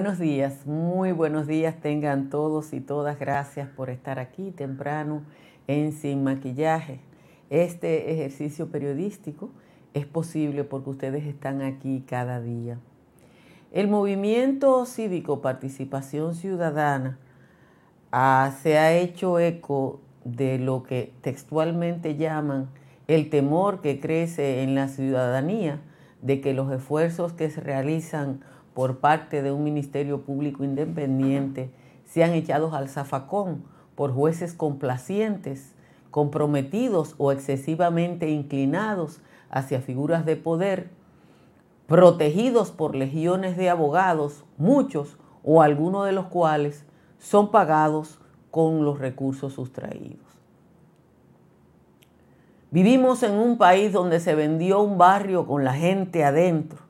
Buenos días, muy buenos días tengan todos y todas. Gracias por estar aquí temprano en Sin Maquillaje. Este ejercicio periodístico es posible porque ustedes están aquí cada día. El movimiento cívico Participación Ciudadana ah, se ha hecho eco de lo que textualmente llaman el temor que crece en la ciudadanía de que los esfuerzos que se realizan por parte de un Ministerio Público Independiente sean echados al zafacón por jueces complacientes, comprometidos o excesivamente inclinados hacia figuras de poder, protegidos por legiones de abogados, muchos o algunos de los cuales son pagados con los recursos sustraídos. Vivimos en un país donde se vendió un barrio con la gente adentro.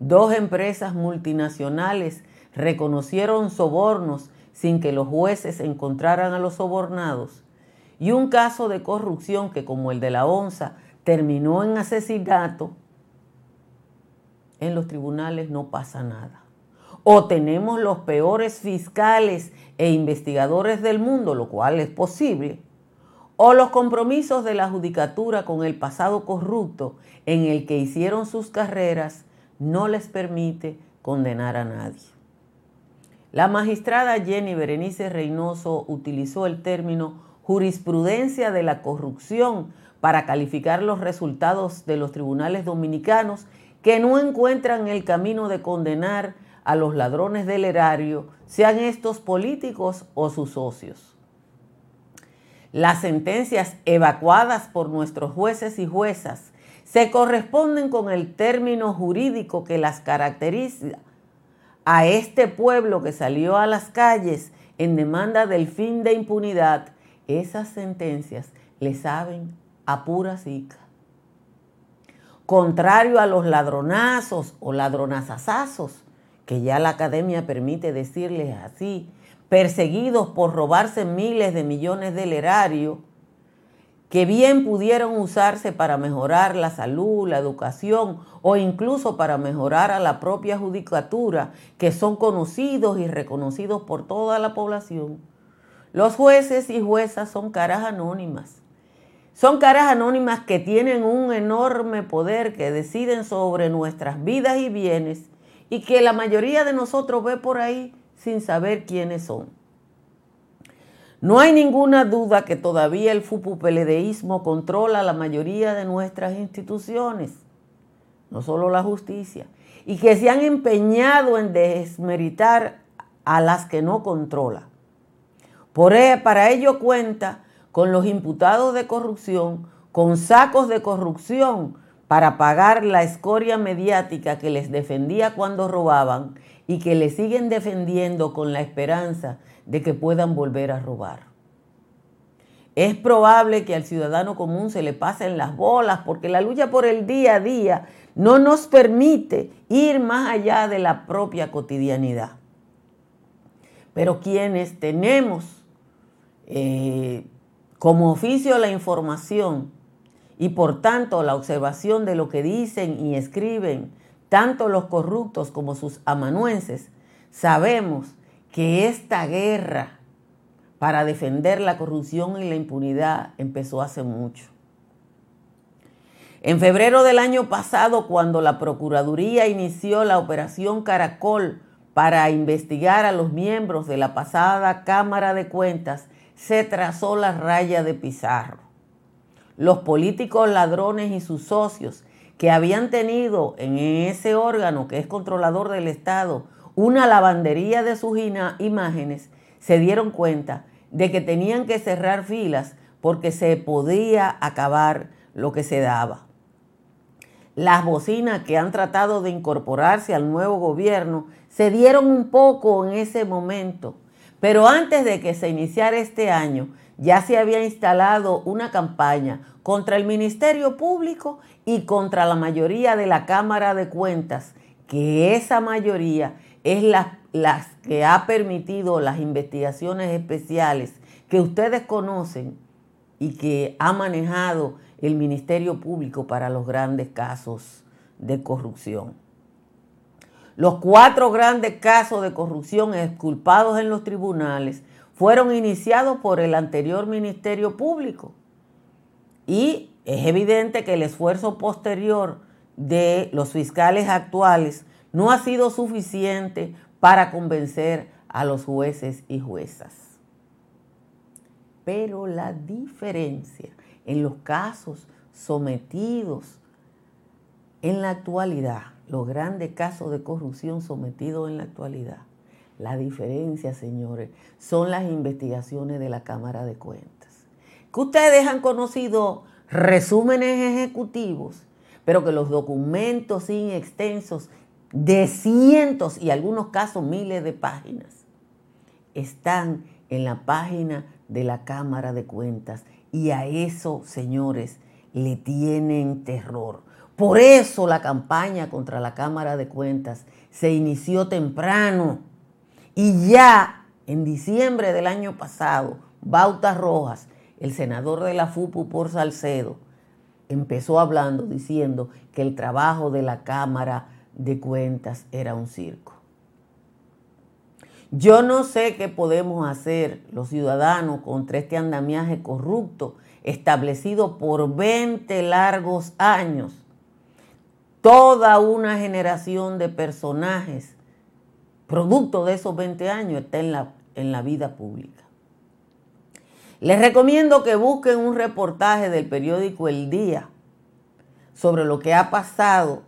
Dos empresas multinacionales reconocieron sobornos sin que los jueces encontraran a los sobornados. Y un caso de corrupción que, como el de la onza, terminó en asesinato, en los tribunales no pasa nada. O tenemos los peores fiscales e investigadores del mundo, lo cual es posible, o los compromisos de la judicatura con el pasado corrupto en el que hicieron sus carreras no les permite condenar a nadie. La magistrada Jenny Berenice Reynoso utilizó el término jurisprudencia de la corrupción para calificar los resultados de los tribunales dominicanos que no encuentran el camino de condenar a los ladrones del erario, sean estos políticos o sus socios. Las sentencias evacuadas por nuestros jueces y juezas se corresponden con el término jurídico que las caracteriza a este pueblo que salió a las calles en demanda del fin de impunidad. Esas sentencias le saben a pura zica. Contrario a los ladronazos o ladronazazazos, que ya la academia permite decirles así, perseguidos por robarse miles de millones del erario, que bien pudieron usarse para mejorar la salud, la educación o incluso para mejorar a la propia judicatura, que son conocidos y reconocidos por toda la población. Los jueces y juezas son caras anónimas. Son caras anónimas que tienen un enorme poder, que deciden sobre nuestras vidas y bienes y que la mayoría de nosotros ve por ahí sin saber quiénes son. No hay ninguna duda que todavía el FUPU-PLDismo controla la mayoría de nuestras instituciones, no solo la justicia, y que se han empeñado en desmeritar a las que no controla. Por, e, para ello cuenta con los imputados de corrupción, con sacos de corrupción para pagar la escoria mediática que les defendía cuando robaban y que le siguen defendiendo con la esperanza de que puedan volver a robar. Es probable que al ciudadano común se le pasen las bolas porque la lucha por el día a día no nos permite ir más allá de la propia cotidianidad. Pero quienes tenemos eh, como oficio la información y por tanto la observación de lo que dicen y escriben tanto los corruptos como sus amanuenses, sabemos que esta guerra para defender la corrupción y la impunidad empezó hace mucho. En febrero del año pasado, cuando la Procuraduría inició la operación Caracol para investigar a los miembros de la pasada Cámara de Cuentas, se trazó la raya de Pizarro. Los políticos ladrones y sus socios que habían tenido en ese órgano que es controlador del Estado una lavandería de sus imágenes, se dieron cuenta de que tenían que cerrar filas porque se podía acabar lo que se daba. Las bocinas que han tratado de incorporarse al nuevo gobierno se dieron un poco en ese momento, pero antes de que se iniciara este año ya se había instalado una campaña contra el Ministerio Público y contra la mayoría de la Cámara de Cuentas, que esa mayoría es la, que ha permitido las investigaciones especiales que ustedes conocen y que ha manejado el Ministerio Público para los grandes casos de corrupción. Los cuatro grandes casos de corrupción exculpados en los tribunales fueron iniciados por el anterior Ministerio Público. Y es evidente que el esfuerzo posterior de los fiscales actuales no ha sido suficiente para convencer a los jueces y juezas. Pero la diferencia en los casos sometidos en la actualidad, los grandes casos de corrupción sometidos en la actualidad, la diferencia, señores, son las investigaciones de la Cámara de Cuentas. Que ustedes han conocido resúmenes ejecutivos, pero que los documentos extensos de cientos y algunos casos miles de páginas están en la página de la Cámara de Cuentas y a eso, señores, le tienen terror. Por eso la campaña contra la Cámara de Cuentas se inició temprano y ya en diciembre del año pasado, Bauta Rojas, el senador de la FUPU por Salcedo, empezó hablando diciendo que el trabajo de la Cámara de Cuentas era un circo. Yo no sé qué podemos hacer los ciudadanos contra este andamiaje corrupto establecido por 20 largos años. Toda una generación de personajes producto de esos 20 años está en la, en la vida pública. Les recomiendo que busquen un reportaje del periódico El Día sobre lo que ha pasado,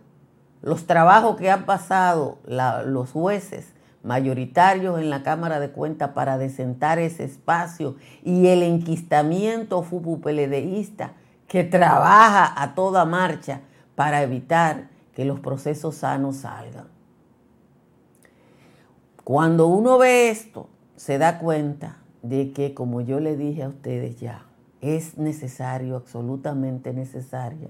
los trabajos que han pasado los jueces mayoritarios en la Cámara de Cuentas para desentar ese espacio y el enquistamiento fupupeledeísta que trabaja a toda marcha para evitar que los procesos sanos salgan. Cuando uno ve esto, se da cuenta de que, como yo le dije a ustedes ya, es necesario, absolutamente necesaria,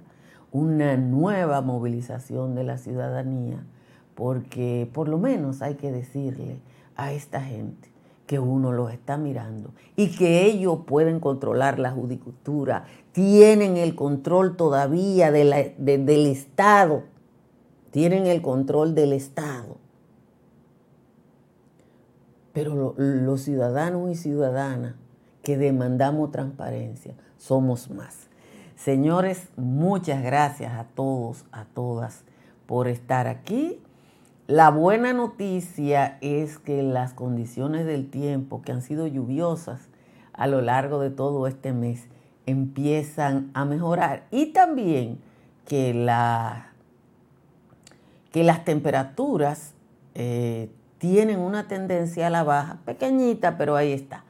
una nueva movilización de la ciudadanía, porque por lo menos hay que decirle a esta gente que uno los está mirando y que ellos pueden controlar la judicatura, tienen el control todavía del Estado, tienen el control del Estado pero los ciudadanos y ciudadanas que demandamos transparencia somos más. Señores, muchas gracias a todos, a todas por estar aquí. La buena noticia es que las condiciones del tiempo que han sido lluviosas a lo largo de todo este mes empiezan a mejorar y también que, la, que las temperaturas eh, tienen una tendencia a la baja, pequeñita, pero ahí está.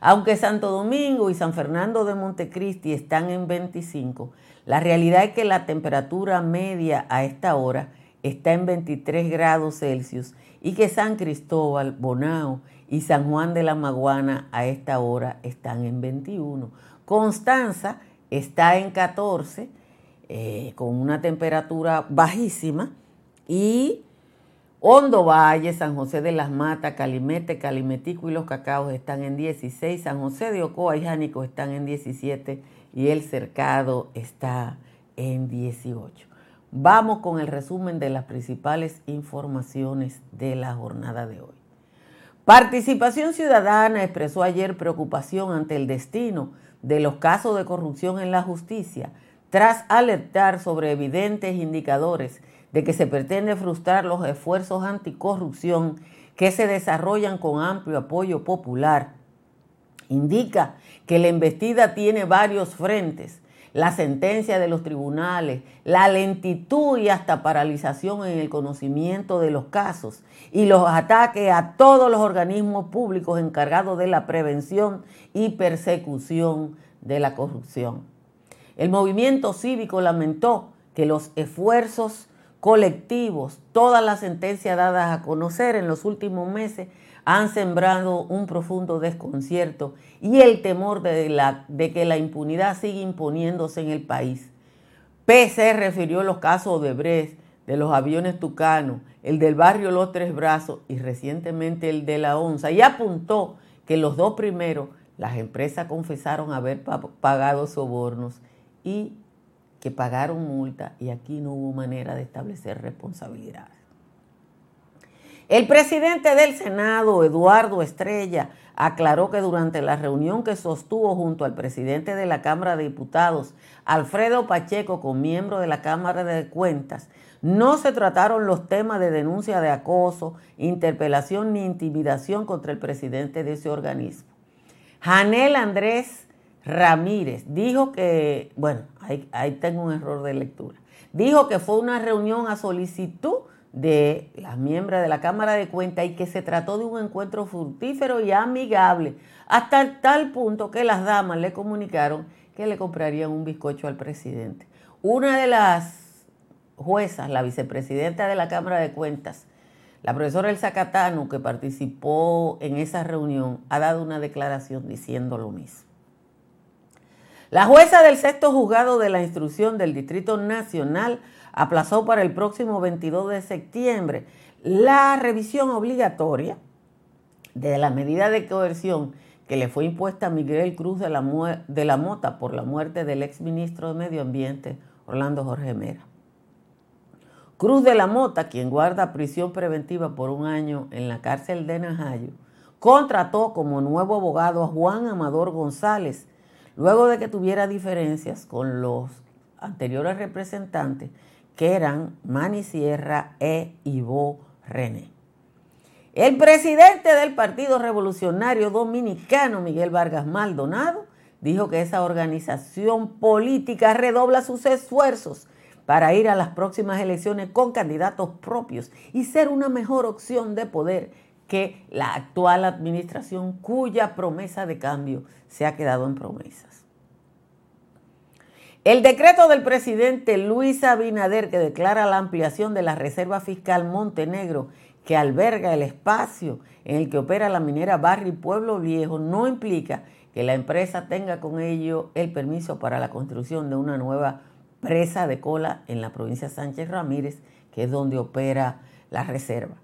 Aunque Santo Domingo y San Fernando de Montecristi están en 25, la realidad es que la temperatura media a esta hora está en 23 grados Celsius y que San Cristóbal, Bonao y San Juan de la Maguana a esta hora están en 21. Constanza está en 14 eh, con una temperatura bajísima y Hondo Valle, San José de las Matas, Calimete, Calimetico y los Cacaos están en 16, San José de Ocoa y Jánico están en 17 y el Cercado está en 18. Vamos con el resumen de las principales informaciones de la jornada de hoy. Participación Ciudadana expresó ayer preocupación ante el destino de los casos de corrupción en la justicia, tras alertar sobre evidentes indicadores de que se pretende frustrar los esfuerzos anticorrupción que se desarrollan con amplio apoyo popular. Indica que la embestida tiene varios frentes, la sentencia de los tribunales, la lentitud y hasta paralización en el conocimiento de los casos y los ataques a todos los organismos públicos encargados de la prevención y persecución de la corrupción. El movimiento cívico lamentó que los esfuerzos colectivos, todas las sentencias dadas a conocer en los últimos meses han sembrado un profundo desconcierto y el temor de, que la impunidad siga imponiéndose en el país. PC refirió los casos de Brest, de los aviones Tucano, el del barrio Los Tres Brazos y recientemente el de la Onza y apuntó que los dos primeros las empresas confesaron haber pagado sobornos y pagaron multa y aquí no hubo manera de establecer responsabilidades. El presidente del Senado, Eduardo Estrella, aclaró que durante la reunión que sostuvo junto al presidente de la Cámara de Diputados, Alfredo Pacheco, con miembro de la Cámara de Cuentas, no se trataron los temas de denuncia de acoso, interpelación ni intimidación contra el presidente de ese organismo. Janel Andrés Ramírez dijo que, bueno, ahí, tengo un error de lectura, dijo que fue una reunión a solicitud de las miembros de la Cámara de Cuentas y que se trató de un encuentro fructífero y amigable, hasta tal punto que las damas le comunicaron que le comprarían un bizcocho al presidente. Una de las juezas, la vicepresidenta de la Cámara de Cuentas, la profesora Elsa Catano, que participó en esa reunión, ha dado una declaración diciendo lo mismo. La jueza del sexto juzgado de la instrucción del Distrito Nacional aplazó para el próximo 22 de septiembre la revisión obligatoria de la medida de coerción que le fue impuesta a Miguel Cruz de la, de la Mota por la muerte del exministro de Medio Ambiente, Orlando Jorge Mera. Cruz de la Mota, quien guarda prisión preventiva por un año en la cárcel de Najayo, contrató como nuevo abogado a Juan Amador González, luego de que tuviera diferencias con los anteriores representantes que eran Manny Sierra e Ivo René. El presidente del Partido Revolucionario Dominicano, Miguel Vargas Maldonado, dijo que esa organización política redobla sus esfuerzos para ir a las próximas elecciones con candidatos propios y ser una mejor opción de poder que la actual administración cuya promesa de cambio se ha quedado en promesa. El decreto del presidente Luis Abinader que declara la ampliación de la Reserva Fiscal Montenegro que alberga el espacio en el que opera la minera Barri Pueblo Viejo no implica que la empresa tenga con ello el permiso para la construcción de una nueva presa de cola en la provincia Sánchez Ramírez, que es donde opera la reserva.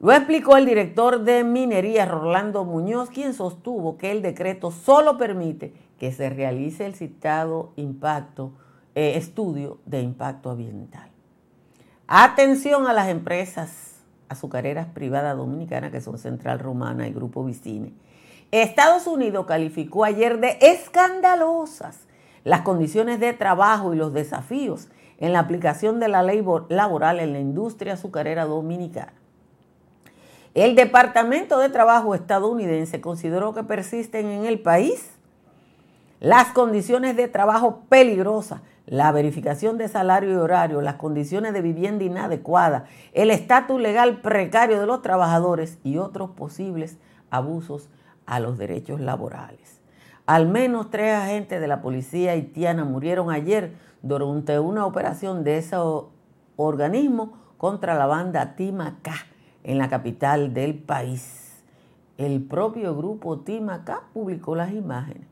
Lo explicó el director de minería Rolando Muñoz, quien sostuvo que el decreto solo permite que se realice el citado impacto, eh, estudio de impacto ambiental. Atención a las empresas azucareras privadas dominicanas que son Central Romana y Grupo Vicine. Estados Unidos calificó ayer de escandalosas las condiciones de trabajo y los desafíos en la aplicación de la ley laboral en la industria azucarera dominicana. El Departamento de Trabajo estadounidense consideró que persisten en el país las condiciones de trabajo peligrosas, la verificación de salario y horario, las condiciones de vivienda inadecuadas, el estatus legal precario de los trabajadores y otros posibles abusos a los derechos laborales. Al menos tres agentes de la policía haitiana murieron ayer durante una operación de ese organismo contra la banda Timacá en la capital del país. El propio grupo Timacá publicó las imágenes.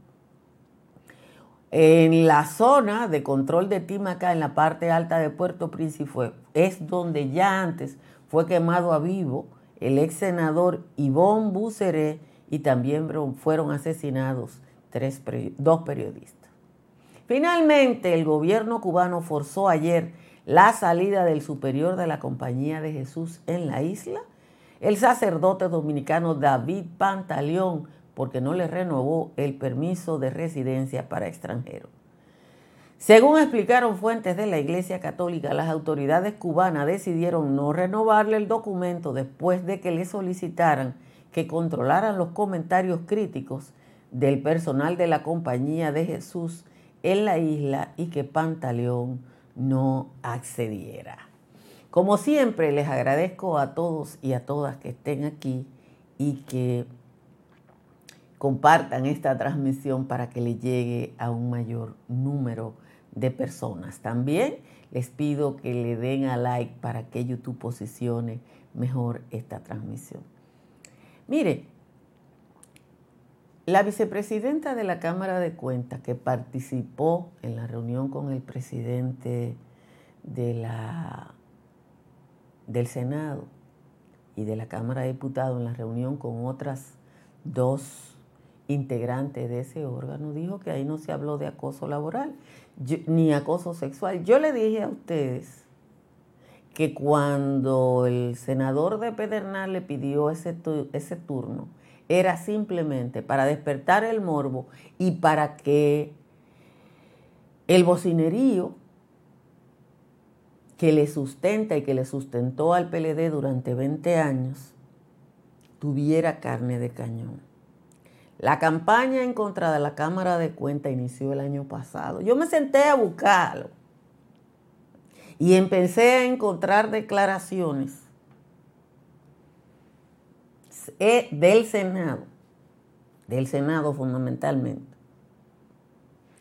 En la zona de control de Timacá, en la parte alta de Puerto Príncipe, es donde ya antes fue quemado a vivo el ex senador Ivón Buceré y también fueron asesinados tres, dos periodistas. Finalmente, el gobierno cubano forzó ayer la salida del superior de la Compañía de Jesús en la isla, el sacerdote dominicano David Pantaleón, porque no le renovó el permiso de residencia para extranjeros. Según explicaron fuentes de la Iglesia Católica, las autoridades cubanas decidieron no renovarle el documento después de que le solicitaran que controlaran los comentarios críticos del personal de la Compañía de Jesús en la isla y que Pantaleón no accediera. Como siempre, les agradezco a todos y a todas que estén aquí y que compartan esta transmisión para que le llegue a un mayor número de personas. También les pido que le den a like para que YouTube posicione mejor esta transmisión. Mire, la vicepresidenta de la Cámara de Cuentas que participó en la reunión con el presidente de la, del Senado y de la Cámara de Diputados en la reunión con otras dos integrante de ese órgano dijo que ahí no se habló de acoso laboral ni acoso sexual. Yo le dije a ustedes que cuando el senador de Pedernal le pidió ese turno, era simplemente para despertar el morbo y para que el bocinerío que le sustenta y que le sustentó al PLD durante 20 años tuviera carne de cañón. La campaña en contra de la Cámara de Cuentas inició el año pasado. Yo me senté a buscarlo y empecé a encontrar declaraciones del Senado, del Senado fundamentalmente.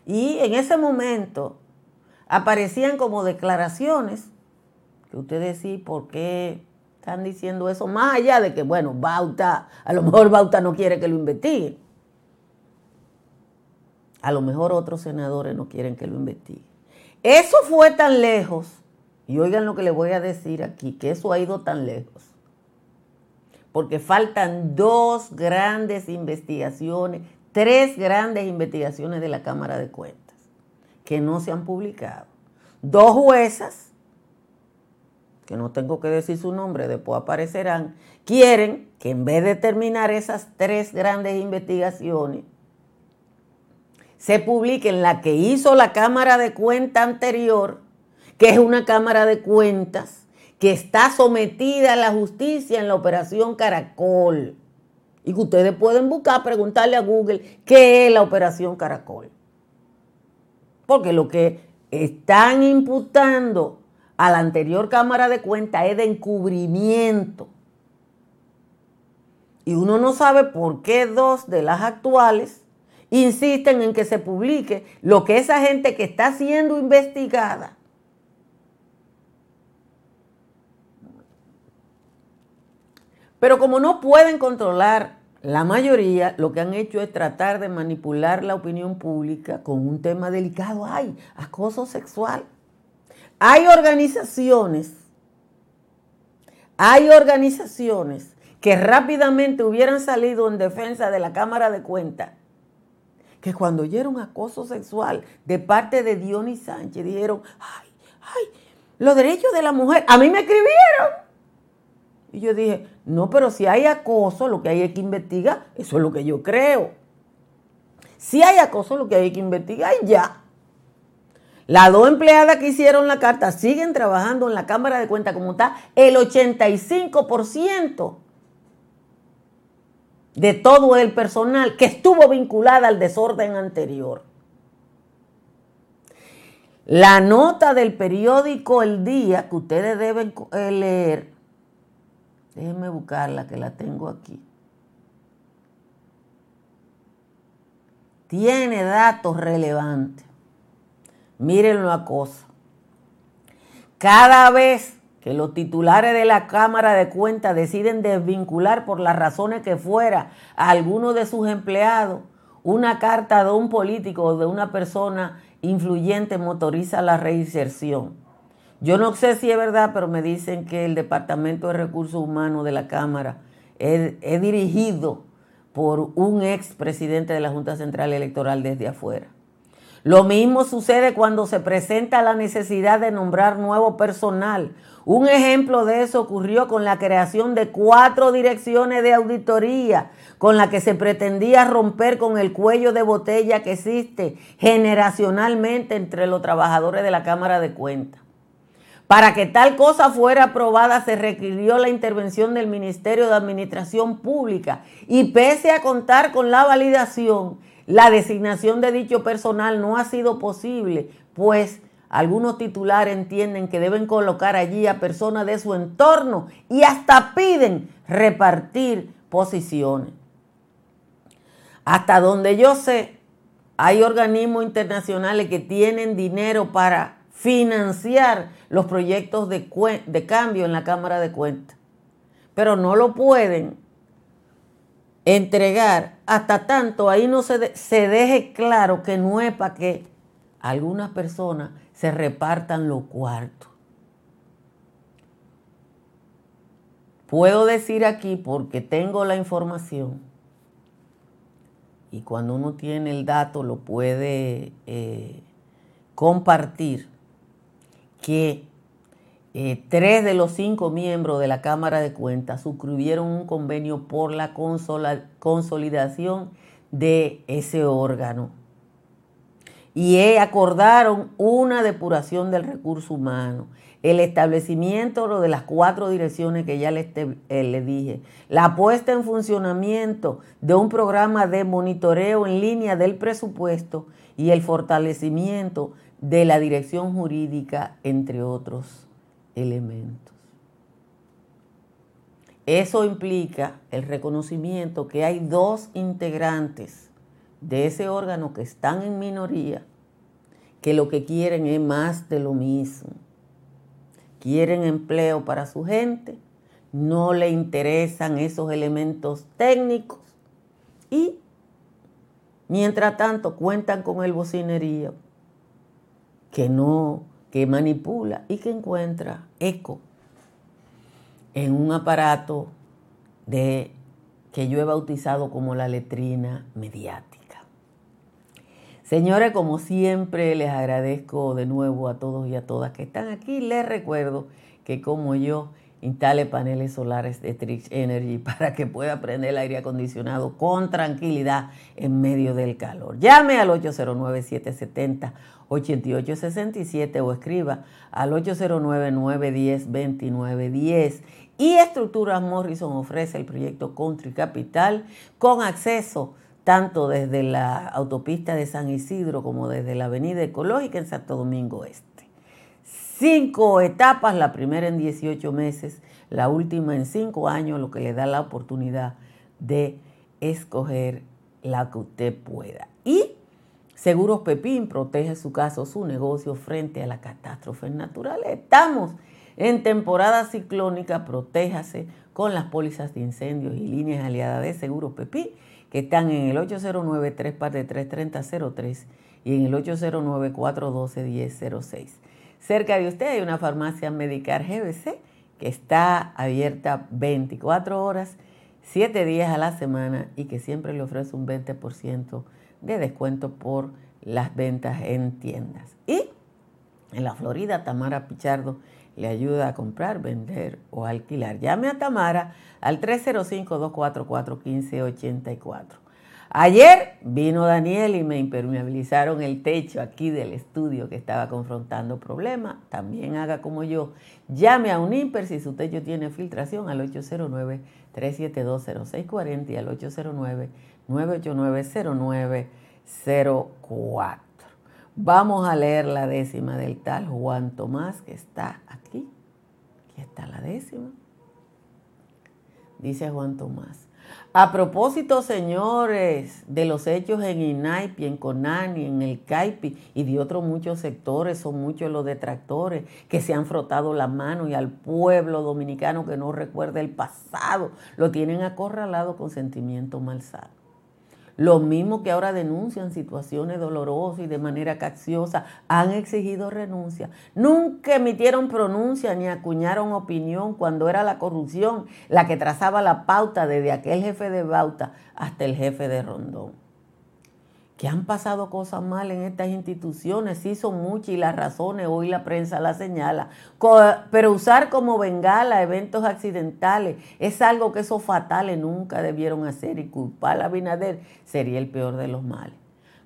Y en ese momento aparecían como declaraciones que ustedes sí, ¿por qué están diciendo eso? Más allá de que, bueno, Bauta, a lo mejor Bauta no quiere que lo investiguen. A lo mejor otros senadores no quieren que lo investiguen. Eso fue tan lejos, y oigan lo que les voy a decir aquí, que eso ha ido tan lejos, porque faltan dos grandes investigaciones, tres grandes investigaciones de la Cámara de Cuentas que no se han publicado. Dos juezas, que no tengo que decir su nombre, después aparecerán, quieren que en vez de terminar esas tres grandes investigaciones, se publiquen la que hizo la Cámara de Cuentas anterior, que es una Cámara de Cuentas que está sometida a la justicia en la operación Caracol. Y que ustedes pueden buscar, preguntarle a Google qué es la operación Caracol. Porque lo que están imputando a la anterior Cámara de Cuentas es de encubrimiento. Y uno no sabe por qué dos de las actuales insisten en que se publique lo que esa gente que está siendo investigada Pero como no pueden controlar la mayoría, lo que han hecho es tratar de manipular la opinión pública con un tema delicado. Hay acoso sexual. Hay organizaciones, hay organizaciones que rápidamente hubieran salido en defensa de la Cámara de Cuentas, que cuando oyeron acoso sexual de parte de Dionis Sánchez dijeron, ay, ay, los derechos de la mujer, a mí me escribieron. Y yo dije, no, pero si hay acoso, lo que hay es que investigar. Eso es lo que yo creo. Si hay acoso, lo que hay que investigar y ya. Las dos empleadas que hicieron la carta siguen trabajando en la Cámara de Cuentas como está el 85% de todo el personal que estuvo vinculada al desorden anterior. La nota del periódico El Día que ustedes deben eh, leer Déjenme buscarla, que la tengo aquí. Tiene datos relevantes. Miren una cosa. Cada vez que los titulares de la Cámara de Cuentas deciden desvincular por las razones que fuera a alguno de sus empleados, una carta de un político o de una persona influyente motoriza la reinserción. Yo no sé si es verdad, pero me dicen que el Departamento de Recursos Humanos de la Cámara es, dirigido por un ex presidente de la Junta Central Electoral desde afuera. Lo mismo sucede cuando se presenta la necesidad de nombrar nuevo personal. Un ejemplo de eso ocurrió con la creación de cuatro direcciones de auditoría, con la que se pretendía romper con el cuello de botella que existe generacionalmente entre los trabajadores de la Cámara de Cuentas. Para que tal cosa fuera aprobada se requirió la intervención del Ministerio de Administración Pública y pese a contar con la validación, la designación de dicho personal no ha sido posible, pues algunos titulares entienden que deben colocar allí a personas de su entorno y hasta piden repartir posiciones. Hasta donde yo sé, hay organismos internacionales que tienen dinero para financiar los proyectos de, de cambio en la Cámara de Cuentas, pero no lo pueden entregar hasta tanto ahí no se, se deje claro que no es para que algunas personas se repartan los cuartos. Puedo decir aquí porque tengo la información y cuando uno tiene el dato lo puede eh, compartir que eh, tres de los cinco miembros de la Cámara de Cuentas suscribieron un convenio por la consolidación de ese órgano. Y acordaron una depuración del recurso humano, el establecimiento de las cuatro direcciones que ya les eh, le dije, la puesta en funcionamiento de un programa de monitoreo en línea del presupuesto y el fortalecimiento de la dirección jurídica, entre otros elementos. Eso implica el reconocimiento que hay dos integrantes de ese órgano que están en minoría, que lo que quieren es más de lo mismo. Quieren empleo para su gente, no le interesan esos elementos técnicos y, mientras tanto, cuentan con el bocinerío que no, que manipula y que encuentra eco en un aparato de que yo he bautizado como la letrina mediática. Señores, como siempre, les agradezco de nuevo a todos y a todas que están aquí. Les recuerdo que como yo instale paneles solares de Trix Energy para que pueda prender el aire acondicionado con tranquilidad en medio del calor. Llame al 809-770-8867 o escriba al 809-910-2910. Y Estructuras Morrison ofrece el proyecto Country Capital con acceso tanto desde la autopista de San Isidro como desde la Avenida Ecológica en Santo Domingo Este cinco etapas, la primera en 18 meses, la última en cinco años, lo que le da la oportunidad de escoger la que usted pueda. Y Seguros Pepín protege su caso, su negocio frente a las catástrofes naturales. Estamos en temporada ciclónica, protéjase con las pólizas de incendios y líneas aliadas de Seguros Pepín, que están en el 809 343 3003 y en el 809 412 1006 Cerca de usted hay una farmacia Medicar GBC que está abierta 24 horas, 7 días a la semana y que siempre le ofrece un 20% de descuento por las ventas en tiendas. Y en la Florida, Tamara Pichardo le ayuda a comprar, vender o alquilar. Llame a Tamara al 305-244-1584. Ayer vino Daniel y me impermeabilizaron el techo aquí del estudio que estaba confrontando problemas. También haga como yo. Llame a un IMPER si su techo tiene filtración al 809-372-0640 y al 809-989-0904. Vamos a leer la décima del tal Juan Tomás que está aquí. Aquí está la décima. Dice Juan Tomás. A propósito, señores, de los hechos en INAIPI, en CONANI, en el CAIPI y de otros muchos sectores, son muchos los detractores que se han frotado la mano y al pueblo dominicano que no recuerda el pasado, lo tienen acorralado con sentimiento malsado. Los mismos que ahora denuncian situaciones dolorosas y de manera cacciosa han exigido renuncia. Nunca emitieron pronuncia ni acuñaron opinión cuando era la corrupción la que trazaba la pauta desde aquel jefe de Bauta hasta el jefe de Rondón que han pasado cosas mal en estas instituciones, sí son muchas y las razones hoy la prensa las señala, pero usar como bengala eventos accidentales es algo que esos fatales nunca debieron hacer y culpar a Binader sería el peor de los males.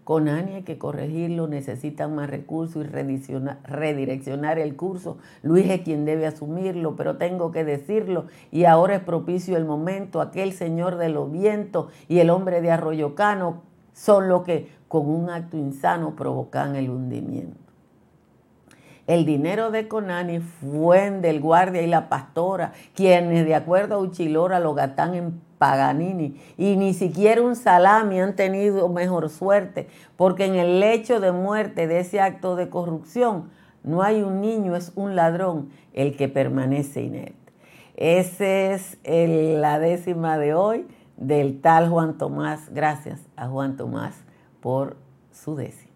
Con ANI hay que corregirlo, necesitan más recursos y redireccionar el curso. Luis es quien debe asumirlo, pero tengo que decirlo y ahora es propicio el momento. Aquel señor de los vientos y el hombre de Arroyo Cano son los que con un acto insano provocan el hundimiento. El dinero de Conani fue del guardia y la pastora, quienes de acuerdo a Uchilora lo gastan en Paganini y ni siquiera un salami han tenido mejor suerte, porque en el lecho de muerte de ese acto de corrupción no hay un niño, es un ladrón el que permanece inerte. Esa es la décima de hoy del tal Juan Tomás. Gracias a Juan Tomás por su décima.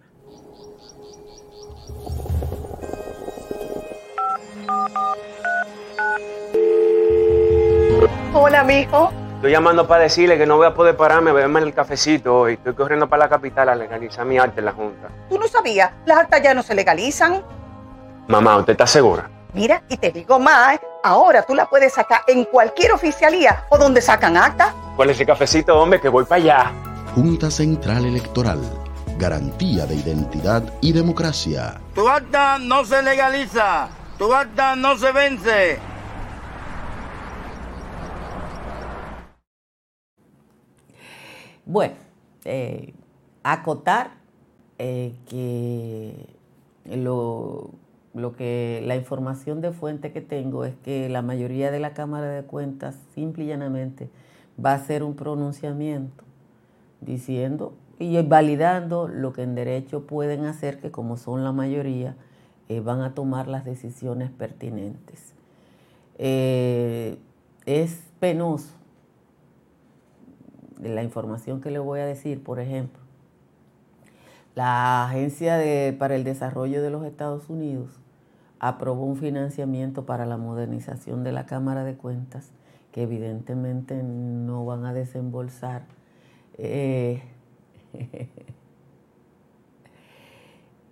Hola, mijo. Estoy llamando para decirle que no voy a poder pararme a beberme el cafecito hoy. Estoy corriendo para la capital a legalizar mi arte en la Junta. ¿Tú no sabías? Las actas ya no se legalizan. Mamá, ¿usted está segura? Mira, y te digo más, ahora tú la puedes sacar en cualquier oficialía o donde sacan acta. ¿Cuál es ese cafecito, hombre? Que voy para allá. Junta Central Electoral. Garantía de identidad y democracia. Tu acta no se legaliza. Tu acta no se vence. Bueno, eh, acotar eh, que lo, lo que la información de fuente que tengo es que la mayoría de la Cámara de Cuentas simple y llanamente va a hacer un pronunciamiento diciendo y validando lo que en derecho pueden hacer, que como son la mayoría, eh, van a tomar las decisiones pertinentes. es penoso la información que le voy a decir, por ejemplo, la Agencia para el Desarrollo de los Estados Unidos aprobó un financiamiento para la modernización de la Cámara de Cuentas que evidentemente no van a desembolsar. Eh,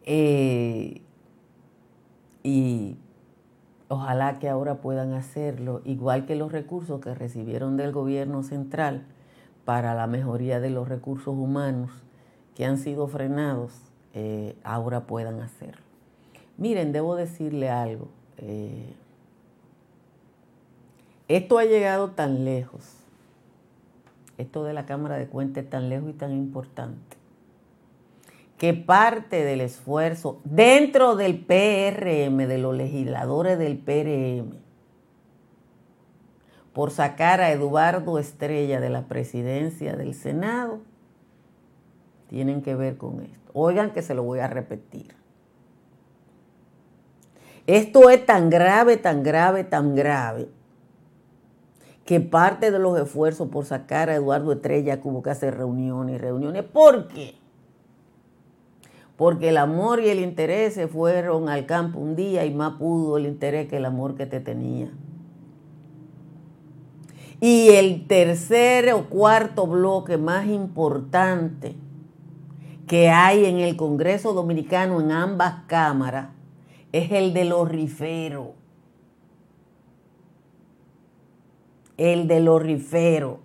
eh, y ojalá que ahora puedan hacerlo, igual que los recursos que recibieron del gobierno central para la mejoría de los recursos humanos que han sido frenados, eh, ahora puedan hacerlo. Miren, debo decirle algo. Eh, esto ha llegado tan lejos, esto de la Cámara de Cuentas es tan lejos y tan importante, que parte del esfuerzo dentro del PRM, de los legisladores del PRM, por sacar a Eduardo Estrella de la presidencia del Senado tienen que ver con esto. Oigan que se lo voy a repetir. Esto es tan grave, tan grave, tan grave, que parte de los esfuerzos por sacar a Eduardo Estrella hubo que hacer reuniones y reuniones. ¿Por qué? Porque el amor y el interés se fueron al campo un día y más pudo el interés que el amor que te tenía. Y el tercer o cuarto bloque más importante que hay en el Congreso Dominicano en ambas cámaras es el de los riferos. El de los riferos.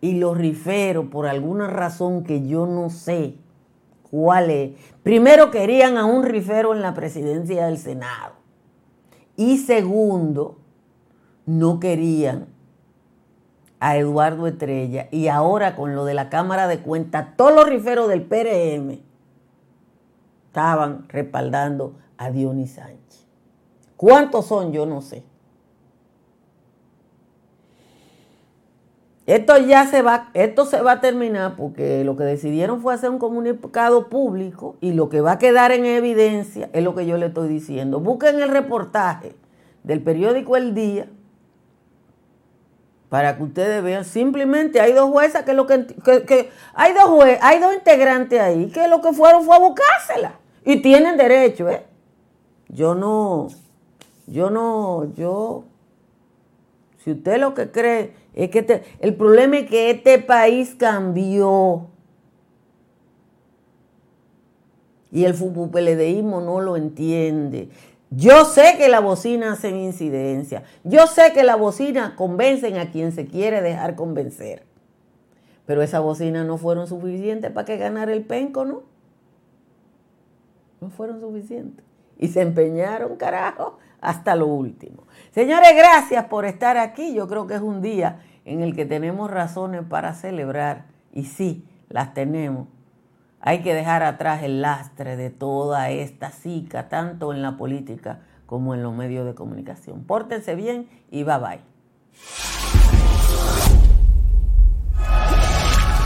Y los riferos, por alguna razón que yo no sé cuál es, primero querían a un rifero en la presidencia del Senado. Y segundo, no querían a Eduardo Estrella. Y ahora con lo de la Cámara de Cuentas, todos los riferos del PRM estaban respaldando a Dionis Sánchez. ¿Cuántos son? Yo no sé. Esto ya se va, esto se va a terminar porque lo que decidieron fue hacer un comunicado público y lo que va a quedar en evidencia es lo que yo le estoy diciendo. Busquen el reportaje del periódico El Día para que ustedes vean. Simplemente hay dos juezas que lo que, hay dos hay dos integrantes ahí que lo que fueron fue a buscársela y tienen derecho, ¿eh? Yo no, yo no, yo, si usted lo que cree es que este, el problema es que este país cambió. Y el FUPLDismo no lo entiende. Yo sé que la bocina hace incidencia. Yo sé que la bocina convencen a quien se quiere dejar convencer. Pero esas bocinas no fueron suficientes para que ganara el penco, ¿no? No fueron suficientes. Y se empeñaron, carajo, hasta lo último. Señores, gracias por estar aquí. Yo creo que es un día en el que tenemos razones para celebrar. Y sí, las tenemos. Hay que dejar atrás el lastre de toda esta zika, tanto en la política como en los medios de comunicación. Pórtense bien y bye bye.